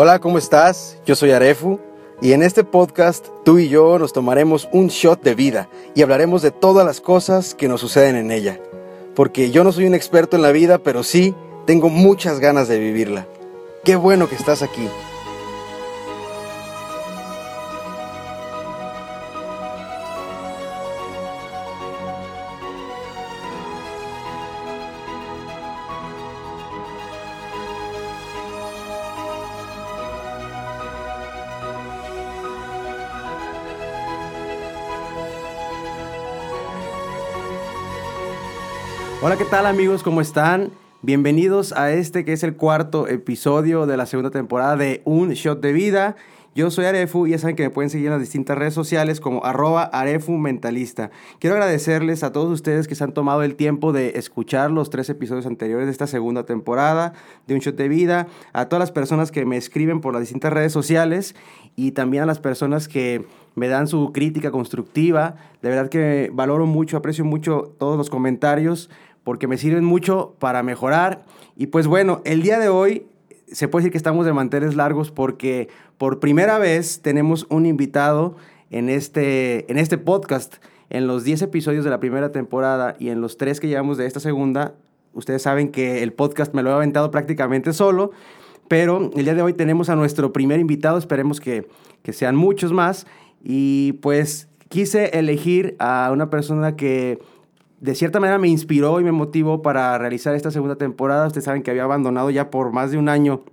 Hola, ¿cómo estás? Yo soy Arefu y en este podcast tú y yo nos tomaremos un shot de vida y hablaremos de todas las cosas que nos suceden en ella. Porque yo no soy un experto en la vida, pero sí tengo muchas ganas de vivirla. Qué bueno que estás aquí. Hola, ¿qué tal amigos? ¿Cómo están? Bienvenidos a este que es el cuarto episodio de la segunda temporada de Un Shot de Vida. Yo soy Arefu y ya saben que me pueden seguir en las distintas redes sociales como arroba Arefu Mentalista. Quiero agradecerles a todos ustedes que se han tomado el tiempo de escuchar los tres episodios anteriores de esta segunda temporada de Un Shot de Vida, a todas las personas que me escriben por las distintas redes sociales y también a las personas que me dan su crítica constructiva. De verdad que valoro mucho, aprecio mucho todos los comentarios porque me sirven mucho para mejorar. Y pues bueno, el día de hoy se puede decir que estamos de manteles largos porque por primera vez tenemos un invitado en este, en este podcast. En los 10 episodios de la primera temporada y en los 3 que llevamos de esta segunda, ustedes saben que el podcast me lo he aventado prácticamente solo, pero el día de hoy tenemos a nuestro primer invitado, esperemos que, que sean muchos más. Y pues quise elegir a una persona que de cierta manera me inspiró y me motivó para realizar esta segunda temporada. Ustedes saben que había abandonado ya por más de un año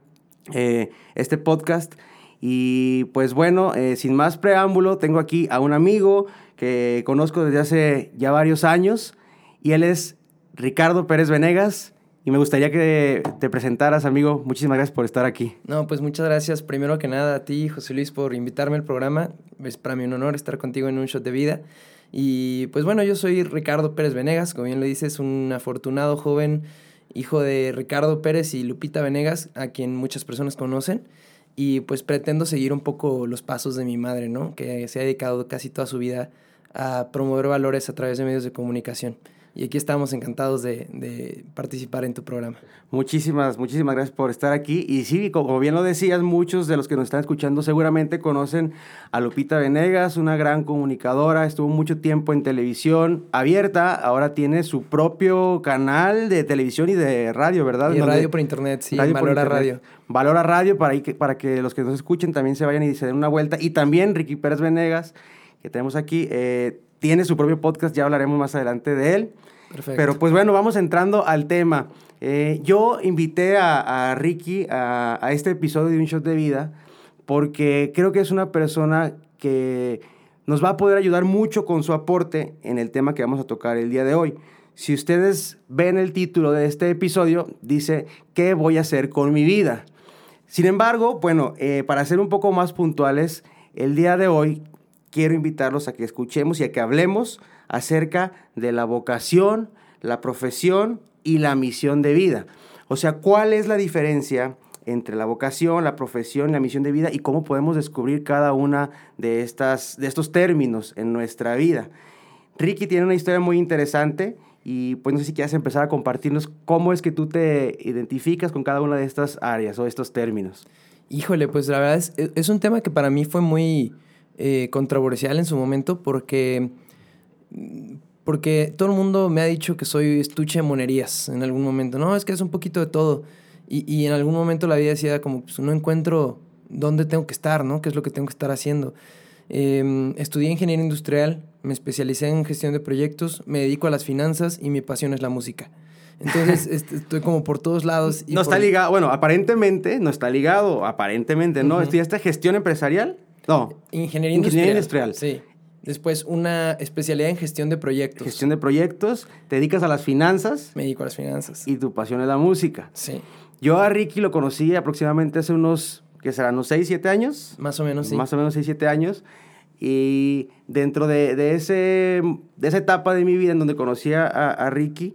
eh, este podcast. Y pues bueno, eh, sin más preámbulo, tengo aquí a un amigo que conozco desde hace ya varios años y él es Ricardo Pérez Venegas. Y me gustaría que te presentaras, amigo. Muchísimas gracias por estar aquí. No, pues muchas gracias primero que nada a ti, José Luis, por invitarme al programa. Es para mí un honor estar contigo en un shot de vida. Y pues bueno, yo soy Ricardo Pérez Venegas, como bien lo dices, un afortunado joven hijo de Ricardo Pérez y Lupita Venegas, a quien muchas personas conocen. Y pues pretendo seguir un poco los pasos de mi madre, ¿no? Que se ha dedicado casi toda su vida a promover valores a través de medios de comunicación y aquí estamos encantados de, participar en tu programa. Muchísimas, muchísimas gracias por estar aquí. Y sí, como bien lo decías, muchos de los que nos están escuchando seguramente conocen a Lupita Venegas, una gran comunicadora, estuvo mucho tiempo en televisión abierta, ahora tiene su propio canal de televisión y de radio, ¿verdad? Y radio por internet, sí, radio Valora Radio. Valora Radio para, que, para que los que nos escuchen también se vayan y se den una vuelta. Y también Ricky Pérez Venegas, que tenemos aquí, eh, tiene su propio podcast, ya hablaremos más adelante de él. Pero pues bueno, vamos entrando al tema. Eh, yo invité a, Ricky a, a, este episodio de Un Shot de Vida porque creo que es una persona que nos va a poder ayudar mucho con su aporte en el tema que vamos a tocar el día de hoy. Si ustedes ven el título de este episodio, dice, ¿qué voy a hacer con mi vida? Sin embargo, bueno, eh, para ser un poco más puntuales, el día de hoy quiero invitarlos a que escuchemos y a que hablemos acerca de la vocación, la profesión y la misión de vida. O sea, ¿cuál es la diferencia entre la vocación, la profesión la misión de vida y cómo podemos descubrir cada una de, estas, de estos términos en nuestra vida? Ricky tiene una historia muy interesante y pues no sé si quieres empezar a compartirnos cómo es que tú te identificas con cada una de estas áreas o estos términos. Híjole, pues la verdad es un tema que para mí fue muy eh, controversial en su momento porque porque todo el mundo me ha dicho que soy estuche de monerías en algún momento. No, es que es un poquito de todo. Y, y en algún momento la vida decía como, pues no encuentro dónde tengo que estar, ¿no? ¿Qué es lo que tengo que estar haciendo? Em, estudié ingeniería industrial, me especialicé en gestión de proyectos, me dedico a las finanzas y mi pasión es la música. Entonces estoy como por todos lados. Y no está ligado, bueno, aparentemente no está ligado, aparentemente, ¿no? ¿Estudiaste gestión empresarial? No. Ingeniería, Ingeniería industrial. Sí. Después una especialidad en gestión de proyectos. Gestión de proyectos, te dedicas a las finanzas. Me dedico a las finanzas. Y tu pasión es la música. Sí. Yo a Ricky lo conocí aproximadamente hace unos, ¿qué serán? ¿Unos 6, 7 años? Más o menos, sí. Más o menos 6, 7 años. Y dentro de, de, ese, de esa etapa de mi vida en donde conocí a, a Ricky,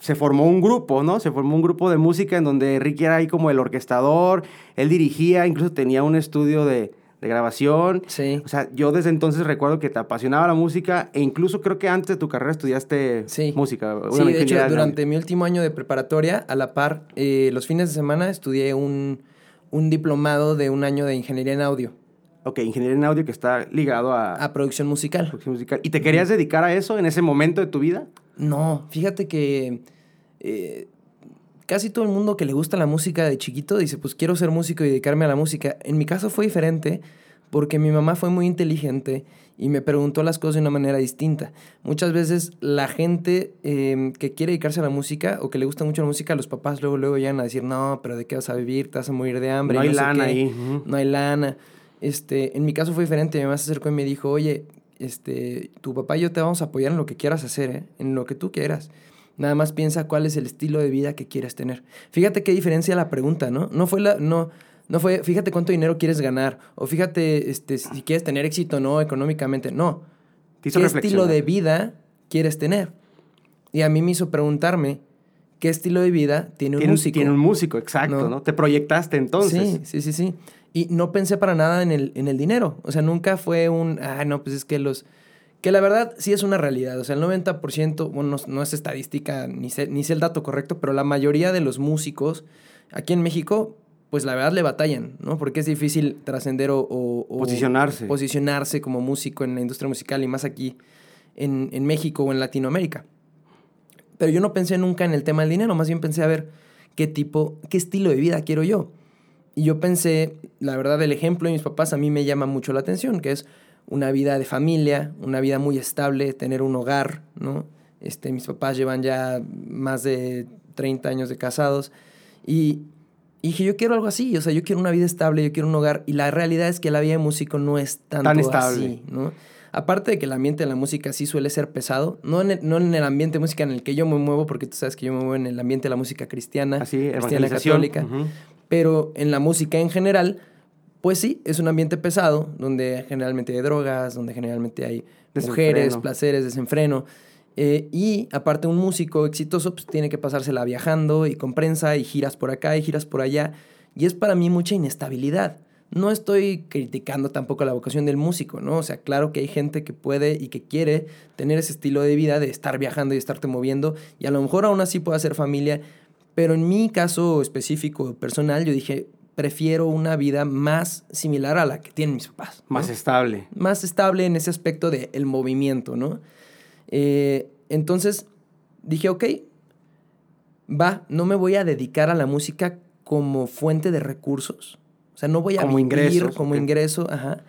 se formó un grupo, ¿no? Se formó un grupo de música en donde Ricky era ahí como el orquestador, él dirigía, incluso tenía un estudio de, de grabación. Sí. O sea, yo desde entonces recuerdo que te apasionaba la música e incluso creo que antes de tu carrera estudiaste música. sí, de hecho, durante mi último año de preparatoria, a la par, eh, los fines de semana estudié un, un diplomado de un año de ingeniería en audio. Ok, ingeniería en audio que está ligado a, A producción musical. producción musical. ¿Y te querías dedicar a eso en ese momento de tu vida? No, fíjate que eh, casi todo el mundo que le gusta la música de chiquito dice, pues quiero ser músico y dedicarme a la música. En mi caso fue diferente porque mi mamá fue muy inteligente y me preguntó las cosas de una manera distinta. Muchas veces la gente eh, que quiere dedicarse a la música o que le gusta mucho la música, los papás luego, luego llegan a decir, no, pero ¿de qué vas a vivir? Te vas a morir de hambre. No y hay lana qué. ahí. No hay lana. Este, en mi caso fue diferente. Mi mamá se acercó y me dijo, oye, este, tu papá y yo te vamos a apoyar en lo que quieras hacer, ¿eh? en lo que tú quieras. Nada más piensa cuál es el estilo de vida que quieres tener. Fíjate qué diferencia la pregunta, ¿no? No fue la, no, no fue, fíjate cuánto dinero quieres ganar, o fíjate, este, si quieres tener éxito o no económicamente. No. ¿Qué estilo de vida quieres tener? Y a mí me hizo preguntarme, ¿qué estilo de vida tiene un Tiene, músico? tiene un músico, exacto, No. ¿no? Te proyectaste entonces. Sí, sí, sí, sí. Y no pensé para nada en el, en el dinero. O sea, nunca fue un, ah, no, pues es que los... Que la verdad sí es una realidad. O sea, el 90%, bueno, no, no es estadística, ni sé, ni sé el dato correcto, pero la mayoría de los músicos aquí en México, pues la verdad le batallan, ¿no? Porque es difícil trascender o, o- o Posicionarse. posicionarse como músico en la industria musical y más aquí en, en México o en Latinoamérica. Pero yo no pensé nunca en el tema del dinero, más bien pensé a ver qué tipo, qué estilo de vida quiero yo. Y yo pensé, la verdad, el ejemplo de mis papás a mí me llama mucho la atención, que es una vida de familia, una vida muy estable, tener un hogar, ¿no? Este, mis papás llevan ya más de 30 años de casados y, y dije, yo quiero algo así, o sea, yo quiero una vida estable, yo quiero un hogar y la realidad es que la vida de músico no es tanto Tan estable. así, ¿no? Aparte de que el ambiente de la música sí suele ser pesado, no en, el, no en el ambiente de música en el que yo me muevo, porque tú sabes que yo me muevo en el ambiente de la música cristiana, Así, cristiana evangelización. católica, Ujú. pero en la música en general, pues sí, es un ambiente pesado, donde generalmente hay drogas, donde generalmente hay mujeres, placeres, desenfreno. Eh, y aparte un músico exitoso pues, tiene que pasársela viajando y con prensa y giras por acá y giras por allá. Y es para mí mucha inestabilidad. No estoy criticando tampoco la vocación del músico, ¿no? O sea, claro que hay gente que puede y que quiere tener ese estilo de vida de estar viajando y estarte moviendo y a lo mejor aún así puede hacer familia, pero en mi caso específico, personal, yo dije, prefiero una vida más similar a la que tienen mis papás. ¿no? Más estable. más estable en ese aspecto del movimiento, ¿no? Eh, entonces dije, ok, va, no me voy a dedicar a la música como fuente de recursos. O sea, no voy a Como vivir ingresos, como ingreso, ajá.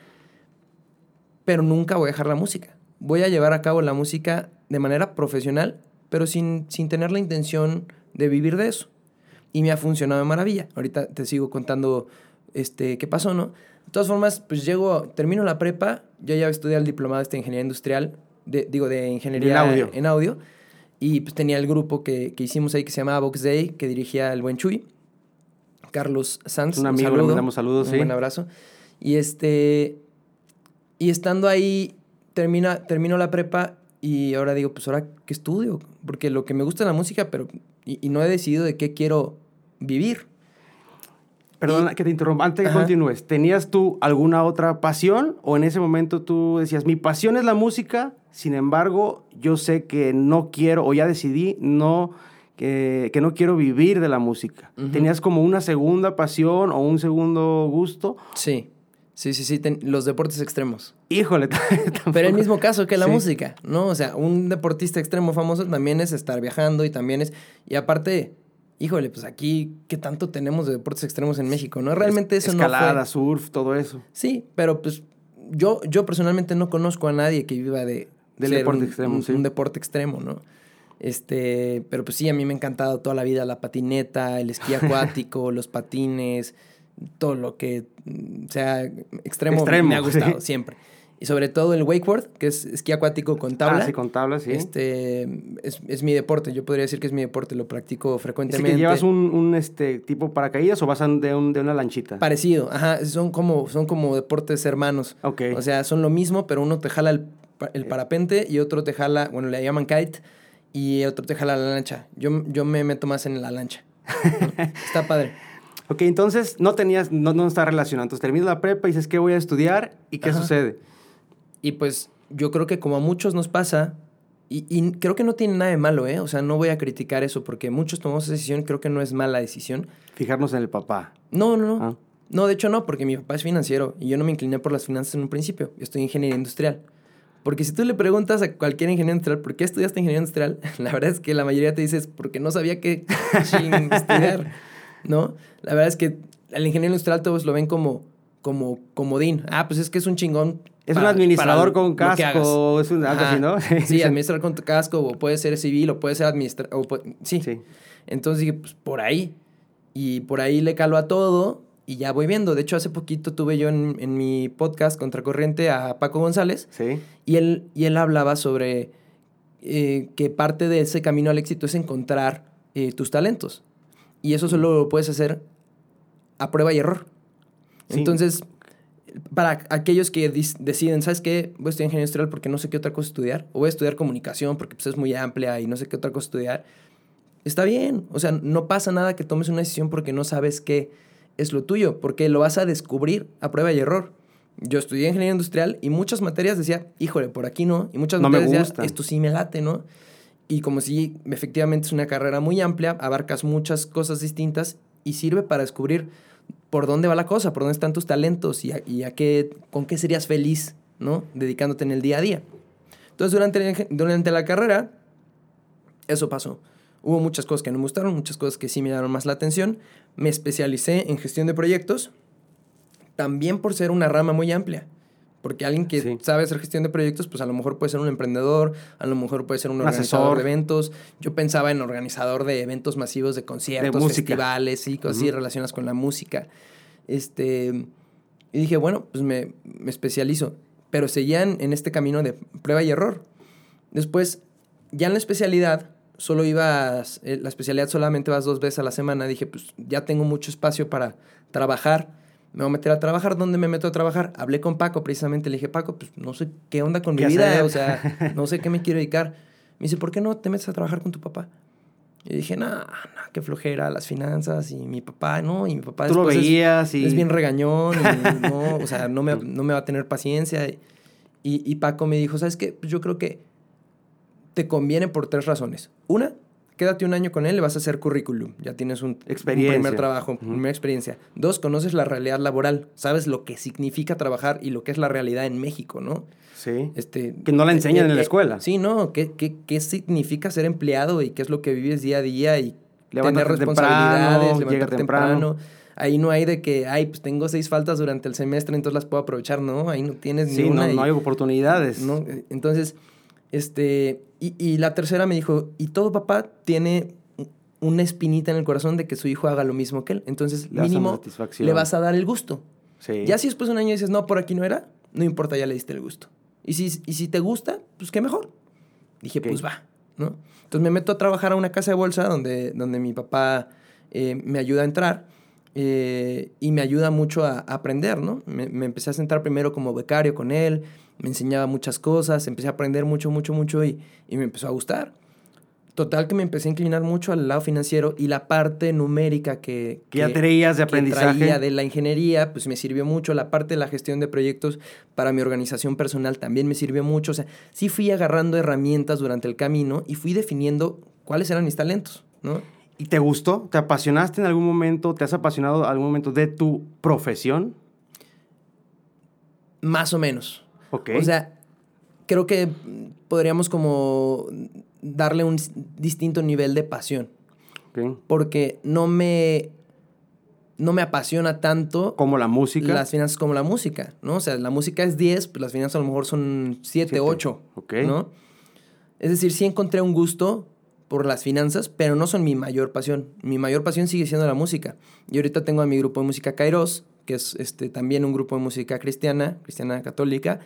Pero nunca voy a dejar la música. Voy a llevar a cabo la música de manera profesional, pero sin, sin tener la intención de vivir de eso. Y me ha funcionado de maravilla. Ahorita te sigo contando este, qué pasó, ¿no? De todas formas, pues llego, termino la prepa, yo ya estudié el diplomado este de ingeniería industrial, de, digo, de ingeniería En audio. en audio, y pues tenía el grupo que, que hicimos ahí que se llamaba Box Day, que dirigía el buen Chuy, Carlos Sanz. Un amigo, le saludo, mandamos saludos, un sí. buen abrazo. Y este, y estando ahí, termina, termino la prepa y ahora digo, pues ahora, ¿qué estudio? Porque lo que me gusta es la música, pero, y, y no he decidido de qué quiero vivir. Perdona que te interrumpa. Antes que continúes, ¿tenías tú alguna otra pasión o en ese momento tú decías, mi pasión es la música, sin embargo, yo sé que no quiero o ya decidí no que, que no quiero vivir de la música? ¿Tenías como una segunda pasión o un segundo gusto? Sí, sí, sí, sí, ten- los deportes extremos. Híjole, Pero el mismo caso que la Sí. música, ¿no? O sea, un deportista extremo famoso también es estar viajando y también es... Y aparte, híjole, pues aquí, ¿qué tanto tenemos de deportes extremos en México? No, realmente eso Escalada, no fue... surf, todo eso. Sí, pero pues yo, yo personalmente no conozco a nadie que viva de... Del deporte un- extremo, un- sí. Un deporte extremo, ¿no? Este, pero pues sí, a mí me ha encantado toda la vida la patineta, el esquí acuático, los patines, todo lo que sea extremo, Extremo, me ha gustado sí. siempre. Y sobre todo el wakeboard, que es esquí acuático con tabla. Ah, sí, con tabla, sí. Este es, es mi deporte, yo podría decir que es mi deporte, lo practico ¿Es frecuentemente. que llevas un, un, este, tipo paracaídas o vas de, un- de una lanchita? Parecido, ajá, son como, son como deportes hermanos. Ok. O sea, son lo mismo, pero uno te jala el, el parapente y otro te jala, bueno, le llaman kite, y otro te jala la lancha. Yo, yo me meto más en la lancha. Está padre. Ok, entonces no tenías, no, no está relacionado. Entonces terminas la prepa y dices, ¿qué voy a estudiar? ¿Y qué Ajá. sucede? Y pues yo creo que como a muchos nos pasa, y, y creo que no tiene nada de malo, ¿eh? O sea, no voy a criticar eso porque muchos tomamos esa decisión, creo que no es mala decisión. Fijarnos en el papá. No, no, no. Ah. No, de hecho no, porque mi papá es financiero y yo no me incliné por las finanzas en un principio. Yo estoy en ingeniería industrial. Porque si tú le preguntas a cualquier ingeniero industrial, ¿por qué estudiaste ingeniería industrial? La verdad es que la mayoría te dice, porque no sabía qué estudiar, ¿no? La verdad es que el ingeniero industrial todos lo ven como, como comodín. Ah, pues es que es un chingón. Es un administrador con casco, es un, algo así, ¿no? Sí, administrador con casco, o puede ser civil, o puede ser administrador. Sí. sí. Entonces dije, pues por ahí. Y por ahí le calo a todo y ya voy viendo. De hecho, hace poquito tuve yo en, mi podcast Contracorriente a Paco González. Sí. Y él, y él hablaba sobre eh, que parte de ese camino al éxito es encontrar eh, tus talentos. Y eso solo lo puedes hacer a prueba y error. Entonces, para aquellos que deciden, ¿sabes qué? Voy a estudiar ingeniería industrial porque no sé qué otra cosa estudiar. O voy a estudiar comunicación porque pues, es muy amplia y no sé qué otra cosa estudiar. Está bien. O sea, no pasa nada que tomes una decisión porque no sabes qué es lo tuyo, porque lo vas a descubrir a prueba y error. Yo estudié ingeniería industrial y muchas materias decía, híjole, por aquí no. Y muchas materias decía, esto sí me late, ¿no? Y como si efectivamente es una carrera muy amplia, abarcas muchas cosas distintas y sirve para descubrir por dónde va la cosa, por dónde están tus talentos y, a, qué, con qué serías feliz, ¿no? Dedicándote en el día a día. Entonces, durante, durante la carrera, eso pasó. Hubo muchas cosas que no me gustaron, muchas cosas que sí me llamaron más la atención. Me especialicé en gestión de proyectos, también por ser una rama muy amplia. Porque alguien que sabe hacer gestión de proyectos, pues a lo mejor puede ser un emprendedor, a lo mejor puede ser un, organizador de eventos. Yo pensaba en organizador de eventos masivos de conciertos, festivales, y cosas así relacionadas con la música. Este, y dije, bueno, pues me, me especializo. Pero seguían en este camino de prueba y error. Después, ya en la especialidad, solo ibas, eh, la especialidad solamente vas dos veces a la semana, dije, pues ya tengo mucho espacio para trabajar, me voy a meter a trabajar, ¿dónde me meto a trabajar? Hablé con Paco precisamente, le dije, Paco, pues no sé qué onda con mi vida, o sea, no sé qué me quiero dedicar. Me dice, ¿por qué no te metes a trabajar con tu papá? Y dije, no, no, qué flojera, las finanzas y mi papá, no, y mi papá Tú lo veías es, y... es bien regañón, y no, o sea, no me, no me va a tener paciencia. Y, y Paco me dijo, ¿sabes qué? Pues yo creo que te conviene por tres razones. Una, quédate un año con él, le vas a hacer currículum. Ya tienes un, primer trabajo, primera experiencia. Dos, conoces la realidad laboral. Sabes lo que significa trabajar y lo que es la realidad en México, ¿no? Sí. Este, que no la enseñan en la eh, escuela. Sí, ¿no? ¿Qué, qué, qué significa ser empleado y qué es lo que vives día a día y tener responsabilidades, temprano, temprano. Ahí no hay de que, ay, pues tengo seis faltas durante el semestre, entonces las puedo aprovechar, ¿no? Ahí no tienes sí, No, no hay oportunidades. ¿no? Entonces, este, y, la tercera me dijo, y todo papá tiene una espinita en el corazón de que su hijo haga lo mismo que él. Entonces, mínimo, le vas a dar el gusto. Ya si después de un año dices, no, por aquí no era, no importa, ya le diste el gusto. Y si, y si te gusta, pues qué mejor. Dije, pues va, ¿no? Entonces me meto a trabajar a una casa de bolsa donde, donde mi papá eh, me ayuda a entrar eh, y me ayuda mucho a, aprender, ¿no? Me, me, empecé a sentar primero como becario con él, me enseñaba muchas cosas, empecé a aprender mucho, mucho, mucho y, y me empezó a gustar. Total que me empecé a inclinar mucho al lado financiero y la parte numérica que, que ya traías de aprendizaje. traía de la ingeniería, pues me sirvió mucho. La parte de la gestión de proyectos para mi organización personal también me sirvió mucho. O sea, sí fui agarrando herramientas durante el camino y fui definiendo cuáles eran mis talentos, ¿no? ¿Y te gustó? ¿Te apasionaste en algún momento? ¿Te has apasionado en algún momento de tu profesión? Más o menos. O sea, creo que podríamos como darle un distinto nivel de pasión. Porque no me, no me apasiona tanto. Como la música. Las finanzas como la música, ¿no? O sea, la música es 10, pues las finanzas a lo mejor son 7, 8. ¿No? Es decir, sí encontré un gusto por las finanzas, pero no son mi mayor pasión. Mi mayor pasión sigue siendo la música. Y ahorita tengo a mi grupo de música Kairos, que es este, también un grupo de música cristiana, cristiana católica.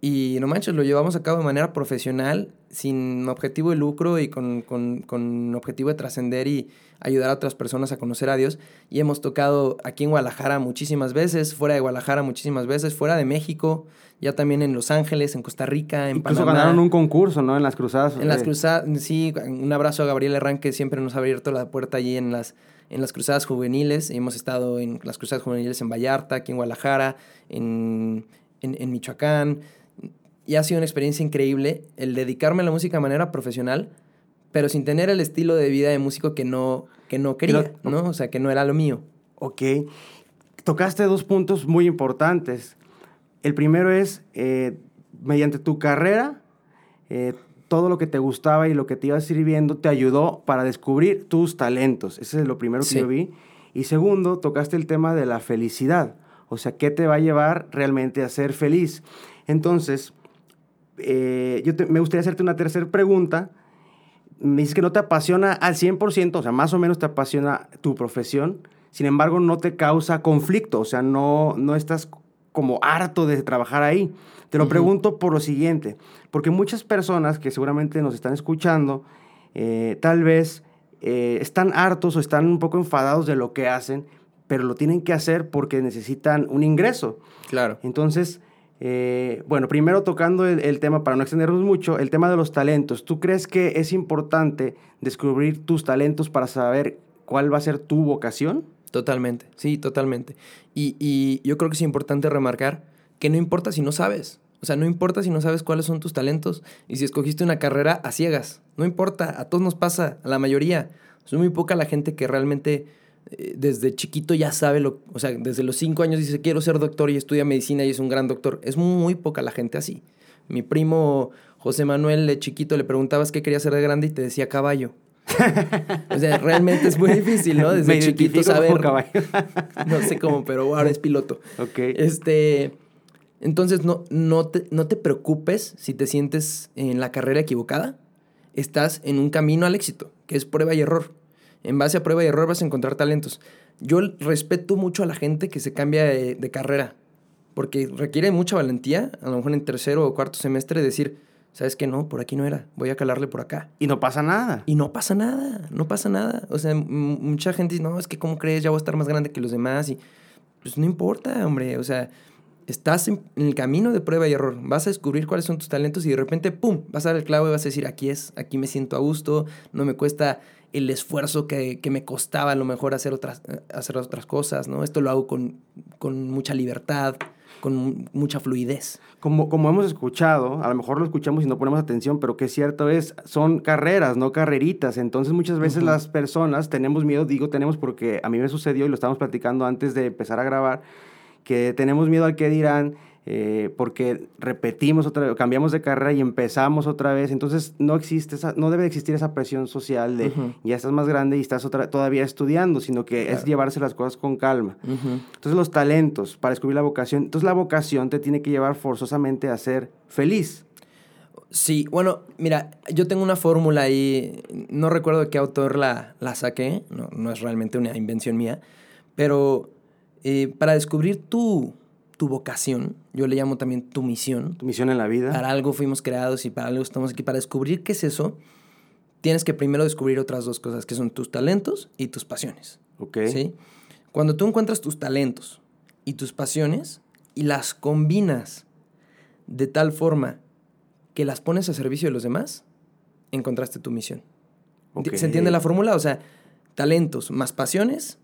Y no manches, lo llevamos a cabo de manera profesional, sin objetivo de lucro y con, con, con objetivo de trascender y ayudar a otras personas a conocer a Dios. Y hemos tocado aquí en Guadalajara muchísimas veces, fuera de Guadalajara muchísimas veces, fuera de México, ya también en Los Ángeles, en Costa Rica, en Incluso ganaron un concurso, ¿no? En las cruzadas. En las cruzadas, sí, un abrazo a Gabriel Herrán, que siempre nos ha abierto la puerta allí en las en las cruzadas juveniles. Hemos estado en las cruzadas juveniles en Vallarta, aquí en Guadalajara, en, en, Michoacán. Y ha sido una experiencia increíble el dedicarme a la música de manera profesional, pero sin tener el estilo de vida de músico que no, que no quería, ¿no? O sea, que no era lo mío. Ok. tocaste dos puntos muy importantes. El primero es, eh, mediante tu carrera, eh, todo lo que te gustaba y lo que te iba sirviendo te ayudó para descubrir tus talentos. Ese es lo primero que Sí. yo vi. Y segundo, tocaste el tema de la felicidad. O sea, ¿qué te va a llevar realmente a ser feliz? Entonces, eh, yo te- me gustaría hacerte una tercera pregunta. Me dices que no te apasiona al 100%, o sea, más o menos te apasiona tu profesión, sin embargo, no te causa conflicto, o sea, no, no estás como harto de trabajar ahí. Te lo pregunto por lo siguiente, porque muchas personas que seguramente nos están escuchando, eh, tal vez eh, están hartos o están un poco enfadados de lo que hacen, pero lo tienen que hacer porque necesitan un ingreso. Claro. Entonces, eh, bueno, primero tocando el, el tema, para no extendernos mucho, el tema de los talentos. ¿Tú crees que es importante descubrir tus talentos para saber cuál va a ser tu vocación? Totalmente, sí, totalmente. Y, y yo creo que es importante remarcar que no importa si no sabes. O sea, no importa si no sabes cuáles son tus talentos y si escogiste una carrera a ciegas. No importa, a todos nos pasa, a la mayoría. Es muy poca la gente que realmente desde chiquito ya sabe lo... O sea, desde los cinco años dice, quiero ser doctor y estudia medicina y es un gran doctor. Es muy poca la gente así. Mi primo José Manuel de chiquito le preguntabas qué quería ser de grande y te decía caballo. o sea, realmente es muy difícil, ¿no? Desde Me chiquito saber... caballo. no sé cómo, pero ahora es piloto. ok. Este, entonces no, no, te, no te preocupes si te sientes en la carrera equivocada. Estás en un camino al éxito, que es prueba y error. En base a prueba y error vas a encontrar talentos. Yo respeto mucho a la gente que se cambia de, de carrera, porque requiere mucha valentía, a lo mejor en tercero o cuarto semestre, decir, ¿sabes qué? No, por aquí no era, voy a calarle por acá. Y no pasa nada. Y no pasa nada, no pasa nada. O sea, mucha gente dice, no, es que ¿cómo crees? Ya voy a estar más grande que los demás. Y pues no importa, hombre. O sea, estás en, en el camino de prueba y error. Vas a descubrir cuáles son tus talentos y de repente, ¡pum! Vas a dar el clavo y vas a decir, aquí es, aquí me siento a gusto, no me cuesta el esfuerzo que, que me costaba a lo mejor hacer otras, hacer otras cosas, ¿no? Esto lo hago con, con mucha libertad, con mu- mucha fluidez. Como, como hemos escuchado, a lo mejor lo escuchamos y no ponemos atención, pero que es cierto es, son carreras, no carreritas. Entonces muchas veces las personas tenemos miedo, digo tenemos porque a mí me sucedió y lo estábamos platicando antes de empezar a grabar, que tenemos miedo al que dirán, eh, porque repetimos otra vez, cambiamos de carrera y empezamos otra vez. Entonces no existe esa, no debe existir esa presión social de ya estás más grande y estás otra, todavía estudiando, sino que es llevarse las cosas con calma. Entonces los talentos para descubrir la vocación. Entonces la vocación te tiene que llevar forzosamente a ser feliz. Sí, bueno, mira, yo tengo una fórmula ahí, no recuerdo qué autor la, la saqué, no, no es realmente una invención mía, pero eh, para descubrir tu, tu vocación, yo le llamo también tu misión, Tu misión en la vida. para algo fuimos creados y para algo estamos aquí, para descubrir qué es eso, tienes que primero descubrir otras dos cosas, que son tus talentos y tus pasiones. Ok. ¿sí? Cuando tú encuentras tus talentos y tus pasiones y las combinas de tal forma que las pones a servicio de los demás, encontraste tu misión. Ok. ¿Se entiende la fórmula? O sea, talentos más pasiones,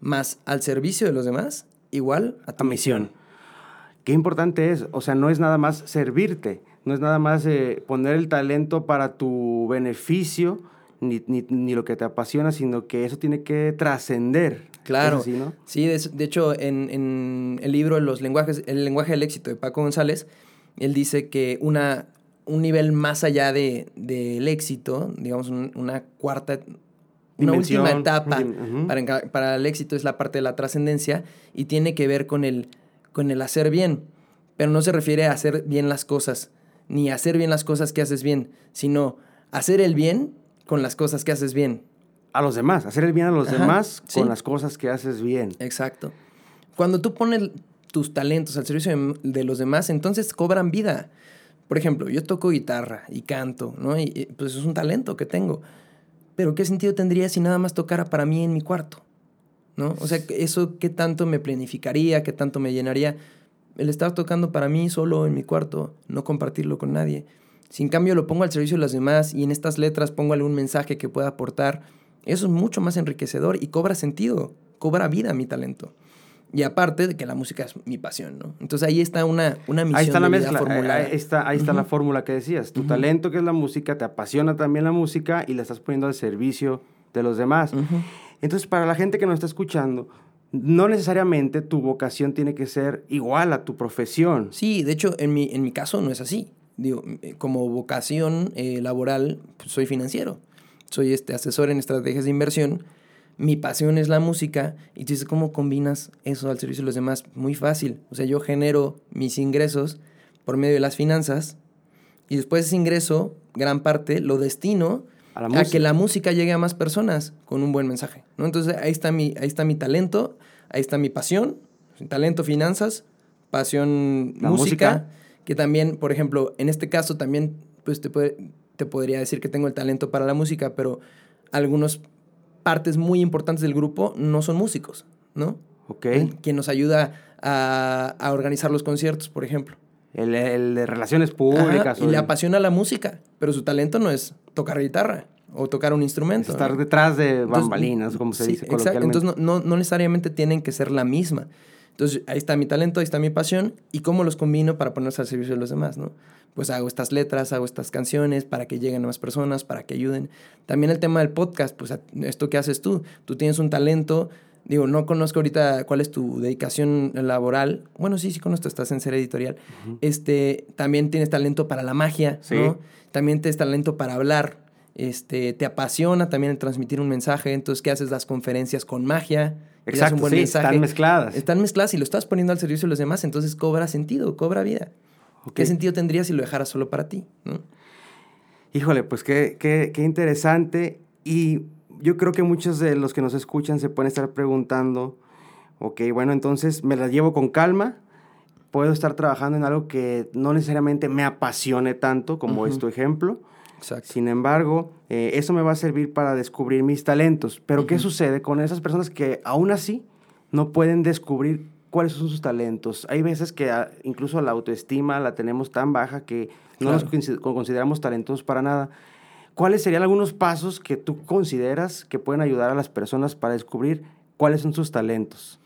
más al servicio de los demás, igual a tu misión. Qué importante es, o sea, no es nada más servirte, no es nada más eh, poner el talento para tu beneficio, ni, ni- ni lo que te apasiona, sino que eso tiene que trascender. Claro. ¿Es así, no? Sí, de, de hecho, en, en el libro Los lenguajes, El lenguaje del éxito de Paco González, él dice que una, un nivel más allá de, del éxito, digamos, un- una cuarta, una última etapa para, el éxito es la parte de la trascendencia y tiene que ver con el, con el hacer bien. Pero no se refiere a hacer bien las cosas, ni a hacer bien las cosas que haces bien, sino hacer el bien con las cosas que haces bien. A los demás, hacer el bien a los Ajá, demás sí. con las cosas que haces bien. Exacto. Cuando tú pones tus talentos al servicio de, de los demás, entonces cobran vida. Por ejemplo, yo toco guitarra y canto, ¿no? Y, pues es un talento que tengo. Pero ¿qué sentido tendría si nada más tocara para mí en mi cuarto? ¿No? O sea, ¿eso qué tanto me planificaría? ¿Qué tanto me llenaría? El estar tocando para mí solo en mi cuarto, no compartirlo con nadie. Si en cambio lo pongo al servicio de los demás y en estas letras pongo algún mensaje que pueda aportar, eso es mucho más enriquecedor y cobra sentido, cobra vida mi talento. Y aparte de que la música es mi pasión, ¿no? Entonces ahí está una, una misión Ahí está la vida mezcla, formulada. ahí está, ahí está la fórmula que decías. Tu talento que es la música, te apasiona también la música y la estás poniendo al servicio de los demás. Entonces, para la gente que nos está escuchando, no necesariamente tu vocación tiene que ser igual a tu profesión. Sí, de hecho, en mi, en mi caso no es así. Digo, eh, como vocación eh, laboral, pues, soy financiero. Soy este asesor en estrategias de inversión. Mi pasión es la música. Y tú dices, ¿cómo combinas eso al servicio de los demás? Muy fácil. O sea, yo genero mis ingresos por medio de las finanzas. Y después ese ingreso, gran parte, lo destino a, que la música llegue a más personas con un buen mensaje. ¿no? Entonces ahí está, mi, ahí está mi talento, ahí está mi pasión, talento, finanzas, pasión, música, que también, por ejemplo, en este caso también pues te, te podría decir que tengo el talento para la música, pero algunas partes muy importantes del grupo no son músicos, ¿no? Ok. Quien nos ayuda a, a organizar los conciertos, por ejemplo. El, el de relaciones públicas. y le apasiona la música, pero su talento no es tocar guitarra o tocar un instrumento. Estar detrás de bambalinas, como se dice coloquialmente. Entonces, no, no, necesariamente tienen que ser la misma. Entonces, ahí está mi talento, ahí está mi pasión, y cómo los combino para ponerse al servicio de los demás, ¿no? Pues hago estas letras, hago estas canciones para que lleguen a más personas, para que ayuden. También el tema del podcast, pues esto que haces tú, tú tienes un talento, digo, no conozco ahorita cuál es tu dedicación laboral. Bueno, sí, sí conozco, estás en ser editorial. Este, también tienes talento para la magia, ¿no? También tienes talento para hablar. Este, te apasiona también el transmitir un mensaje, entonces ¿qué haces? Las conferencias con magia. Exacto, un buen mensaje. están mezcladas. Están mezcladas y lo estás poniendo al servicio de los demás, entonces cobra sentido, cobra vida. ¿Qué sentido tendría si lo dejaras solo para ti? Híjole, pues qué, qué, qué interesante. Y yo creo que muchos de los que nos escuchan se pueden estar preguntando, ok, bueno, entonces me la llevo con calma, puedo estar trabajando en algo que no necesariamente me apasione tanto como es tu ejemplo. Exacto. Sin embargo, eh, eso me va a servir para descubrir mis talentos. Pero ¿qué sucede con esas personas que aún así no pueden descubrir cuáles son sus talentos? Hay veces que ah, incluso la autoestima la tenemos tan baja que no nos consideramos talentos para nada. ¿cuáles serían algunos pasos que tú consideras que pueden ayudar a las personas para descubrir cuáles son sus talentos?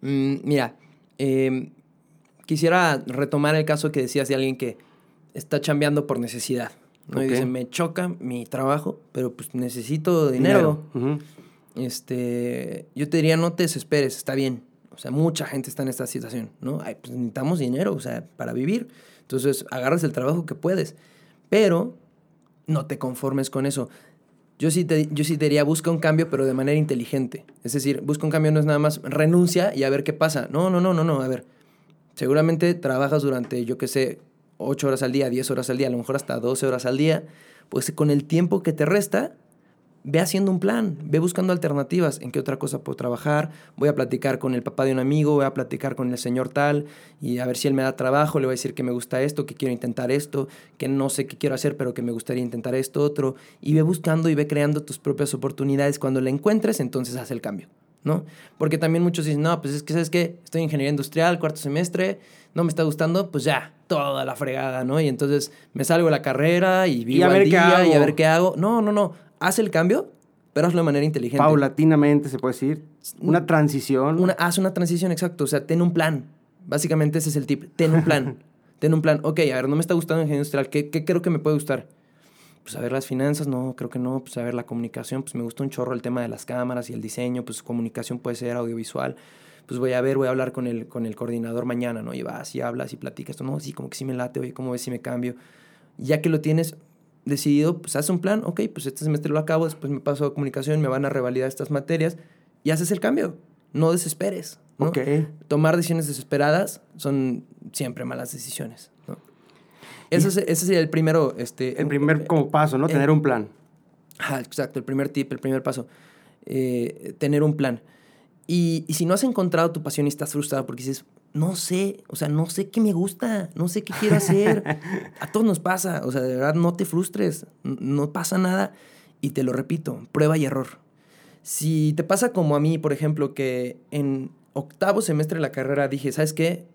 Mm, mira, em, quisiera retomar el caso que decías de alguien que está chambeando por necesidad. ¿No? Y dice, me choca mi trabajo, pero pues necesito dinero. este, yo te diría, no te desesperes, está bien. O sea, mucha gente está en esta situación, ¿no? Ay, pues necesitamos dinero, o sea, para vivir. Entonces, agarras el trabajo que puedes. Pero no te conformes con eso. Yo sí, te, yo sí te diría, busca un cambio, pero de manera inteligente. Es decir, busca un cambio no es nada más renuncia y a ver qué pasa. No, no, no, no, no. A ver, seguramente trabajas durante, yo qué sé, 8 horas al día, 10 horas al día, a lo mejor hasta 12 horas al día. Pues con el tiempo que te resta, ve haciendo un plan, ve buscando alternativas, en qué otra cosa puedo trabajar, voy a platicar con el papá de un amigo, voy a platicar con el señor tal y a ver si él me da trabajo, le voy a decir que me gusta esto, que quiero intentar esto, que no sé qué quiero hacer, pero que me gustaría intentar esto otro, y ve buscando y ve creando tus propias oportunidades. Cuando la encuentres, entonces haz el cambio, ¿no? Porque también muchos dicen, no, pues es que, ¿sabes qué? Estoy en ingeniería industrial, cuarto semestre, no me está gustando, pues ya, toda la fregada, ¿no? Y entonces me salgo de la carrera y vivo al día y a ver qué hago. No, no, no haz el cambio, pero hazlo de manera inteligente. Paulatinamente, se puede decir. Una transición. Una, haz una transición, exacto. O sea, ten un plan. Básicamente ese es el tip. Ten un plan. ten un plan. Ok, a ver, no me está gustando ingeniería industrial. ¿Qué, ¿Qué, creo que me puede gustar? Pues a ver las finanzas, no, creo que no. Pues a ver la comunicación, pues me gusta un chorro el tema de las cámaras y el diseño. Pues comunicación puede ser audiovisual. Pues voy a ver, voy a hablar con el, con el coordinador mañana, ¿no? Y vas y hablas y platicas. No, sí, como que sí me late, oye, ¿cómo ves si me cambio? Ya que lo tienes, decidido, pues haz un plan, ok, pues este semestre lo acabo, después me paso a comunicación, me van a revalidar estas materias y haces el cambio. No desesperes. ¿no? Tomar decisiones desesperadas son siempre malas decisiones. ¿No? Ese, ese sería el primero. Este, el primer como paso, ¿no? tener un plan. Ah, exacto, el primer tip, el primer paso. Eh, tener un plan. Y, y, si no has encontrado tu pasión y estás frustrado porque dices, no sé, o sea, no sé qué me gusta, no sé qué quiero hacer. A todos nos pasa, o sea, de verdad no te frustres, no pasa nada. Y te lo repito, prueba y error. Si te pasa como a mí, por ejemplo, que en octavo semestre de la carrera dije, ¿sabes qué?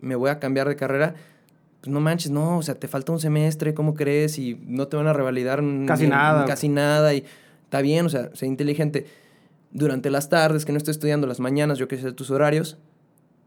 Me voy a cambiar de carrera. No manches, no, o sea, te falta un semestre, ¿cómo crees? Y no te van a revalidar casi nada. Casi nada. Y está bien, o sea, sé inteligente. Durante las tardes, que no estoy estudiando las mañanas, yo qué sé, tus horarios,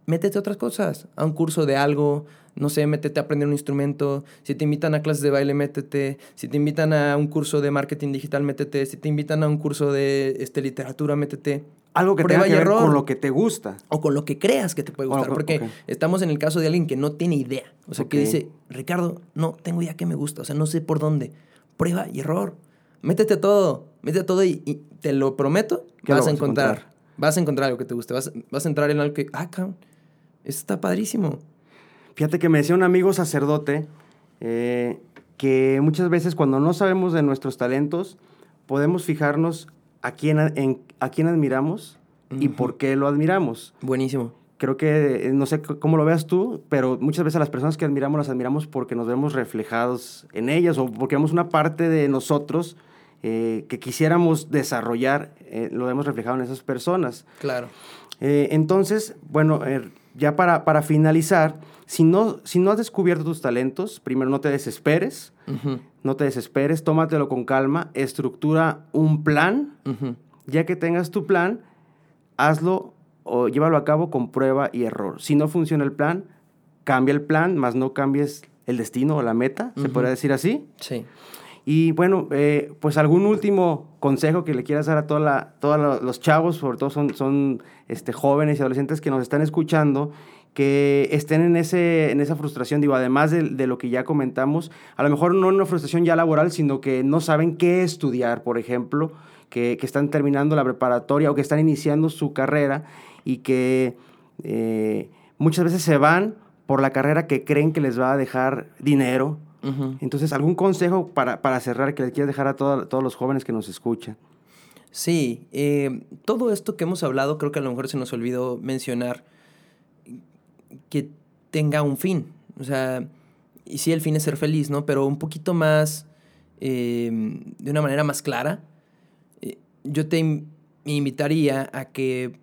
métete a otras cosas, a un curso de algo, no sé, métete a aprender un instrumento, si te invitan a clases de baile, métete, si te invitan a un curso de marketing digital, métete, si te invitan a un curso de este, literatura, métete, Algo que tenga que y ver error. con lo que te gusta. O con lo que creas que te puede gustar. Porque estamos en el caso de alguien que no tiene idea. O sea, que dice, Ricardo, no tengo idea que me gusta. O sea, no sé por dónde. Prueba y error. Métete a todo. Métete a todo y, y te lo prometo, Que vas a vas a encontrar. encontrar. Vas a encontrar algo que te guste. Vas, vas a entrar en algo que, ah, cabrón, esto está padrísimo. Fíjate que me decía un amigo sacerdote eh, que muchas veces cuando no sabemos de nuestros talentos, podemos fijarnos a quién, a- en, a quién admiramos y por qué lo admiramos. Buenísimo. Creo que, eh, no sé cómo lo veas tú, pero muchas veces a las personas que admiramos las admiramos porque nos vemos reflejados en ellas o porque vemos una parte de nosotros eh, que quisiéramos desarrollar, eh, lo vemos reflejado en esas personas. Claro. Eh, entonces, bueno, ya para, para finalizar, si no, si no has descubierto tus talentos, primero no te desesperes, No te desesperes, tómatelo con calma, estructura un plan, ya que tengas tu plan, hazlo o llévalo a cabo con prueba y error. Si no funciona el plan, cambia el plan, más no cambies el destino o la meta, se podría decir así. Sí. Y bueno, eh, pues algún último consejo que le quieras dar a todos los chavos, sobre todo son, son este, jóvenes y adolescentes que nos están escuchando, que estén en, ese, en esa frustración, digo, además de, de lo que ya comentamos, a lo mejor no una frustración ya laboral, sino que no saben qué estudiar, por ejemplo, que, que están terminando la preparatoria o que están iniciando su carrera y que eh, muchas veces se van por la carrera que creen que les va a dejar dinero, entonces, ¿algún consejo para, para cerrar que le quieras dejar a todos los jóvenes que nos escuchan? Sí, eh, todo esto que hemos hablado creo que a lo mejor se nos olvidó mencionar que tenga un fin. O sea, y sí, el fin es ser feliz, ¿no? Pero un poquito más, eh, de una manera más clara, eh, yo te in- invitaría a que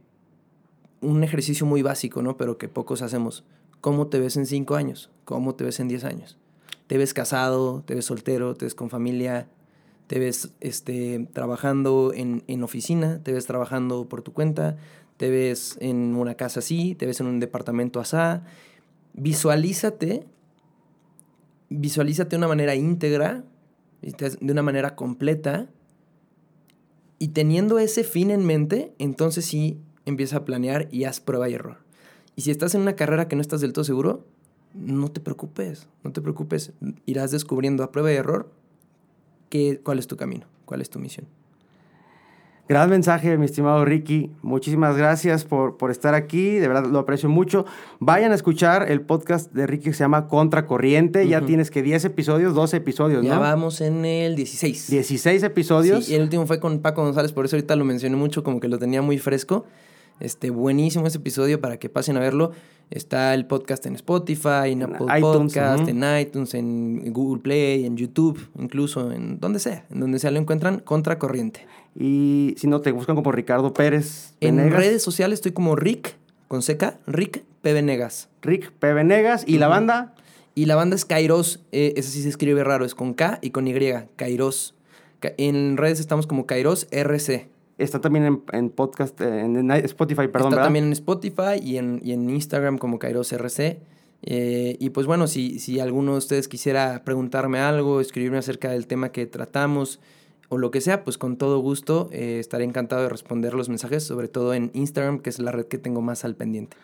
un ejercicio muy básico, ¿no? Pero que pocos hacemos. ¿Cómo te ves en cinco años? ¿Cómo te ves en diez años? ¿Te ves casado? ¿Te ves soltero? ¿Te ves con familia? ¿Te ves este, trabajando en, en oficina? ¿Te ves trabajando por tu cuenta? ¿Te ves en una casa así? ¿Te ves en un departamento asá? Visualízate, visualízate de una manera íntegra, de una manera completa, y teniendo ese fin en mente, entonces sí empieza a planear y haz prueba y error. Y si estás en una carrera que no estás del todo seguro, no te preocupes, no te preocupes. Irás descubriendo a prueba y error qué, cuál es tu camino, cuál es tu misión. Gran mensaje, mi estimado Ricky. Muchísimas gracias por, por estar aquí. De verdad lo aprecio mucho. Vayan a escuchar el podcast de Ricky que se llama Contracorriente. Ya Ujú. tienes que 10 episodios, 12 episodios, Ya ¿no? vamos en el 16. 16 episodios. Sí, y el último fue con Paco González, por eso ahorita lo mencioné mucho, como que lo tenía muy fresco. Este, buenísimo ese episodio para que pasen a verlo. Está el podcast en Spotify, en Apple iTunes, Podcast, en iTunes, en Google Play, en YouTube, incluso en donde sea. En donde sea lo encuentran, Contracorriente. Y si no, te buscan como Ricardo Pérez En redes sociales estoy como Rick, con seca, Rick P. Venegas. Rick P. Venegas. Y la banda, Y la banda es Kairos, eh, ese sí se escribe raro, es con K y con Y, Kairos. En redes estamos como Kairos RC. Está también en, en podcast, en, en Spotify, perdón, Está ¿verdad? también en Spotify y en, y en Instagram como Kairos RC. Eh, y pues bueno, si, si alguno de ustedes quisiera preguntarme algo, escribirme acerca del tema que tratamos o lo que sea, pues con todo gusto eh, estaré encantado de responder los mensajes, sobre todo en Instagram, que es la red que tengo más al pendiente.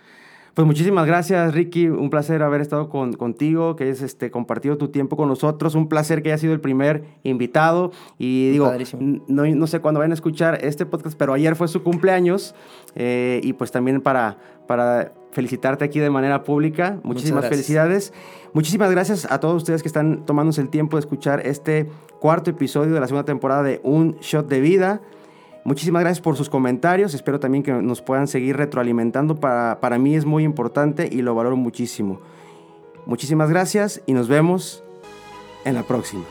Pues muchísimas gracias, Ricky. Un placer haber estado con- contigo, que hayas este, compartido tu tiempo con nosotros. Un placer que hayas sido el primer invitado. Y digo, no, no sé cuándo vayan a escuchar este podcast, pero ayer fue su cumpleaños. eh, y pues también para, para felicitarte aquí de manera pública. Muchísimas felicidades. Muchísimas gracias a todos ustedes que están tomándose el tiempo de escuchar este cuarto episodio de la segunda temporada de Un Shot de Vida. Muchísimas gracias por sus comentarios. Espero también que nos puedan seguir retroalimentando. Para, para mí es muy importante y lo valoro muchísimo. Muchísimas gracias y nos vemos en la próxima.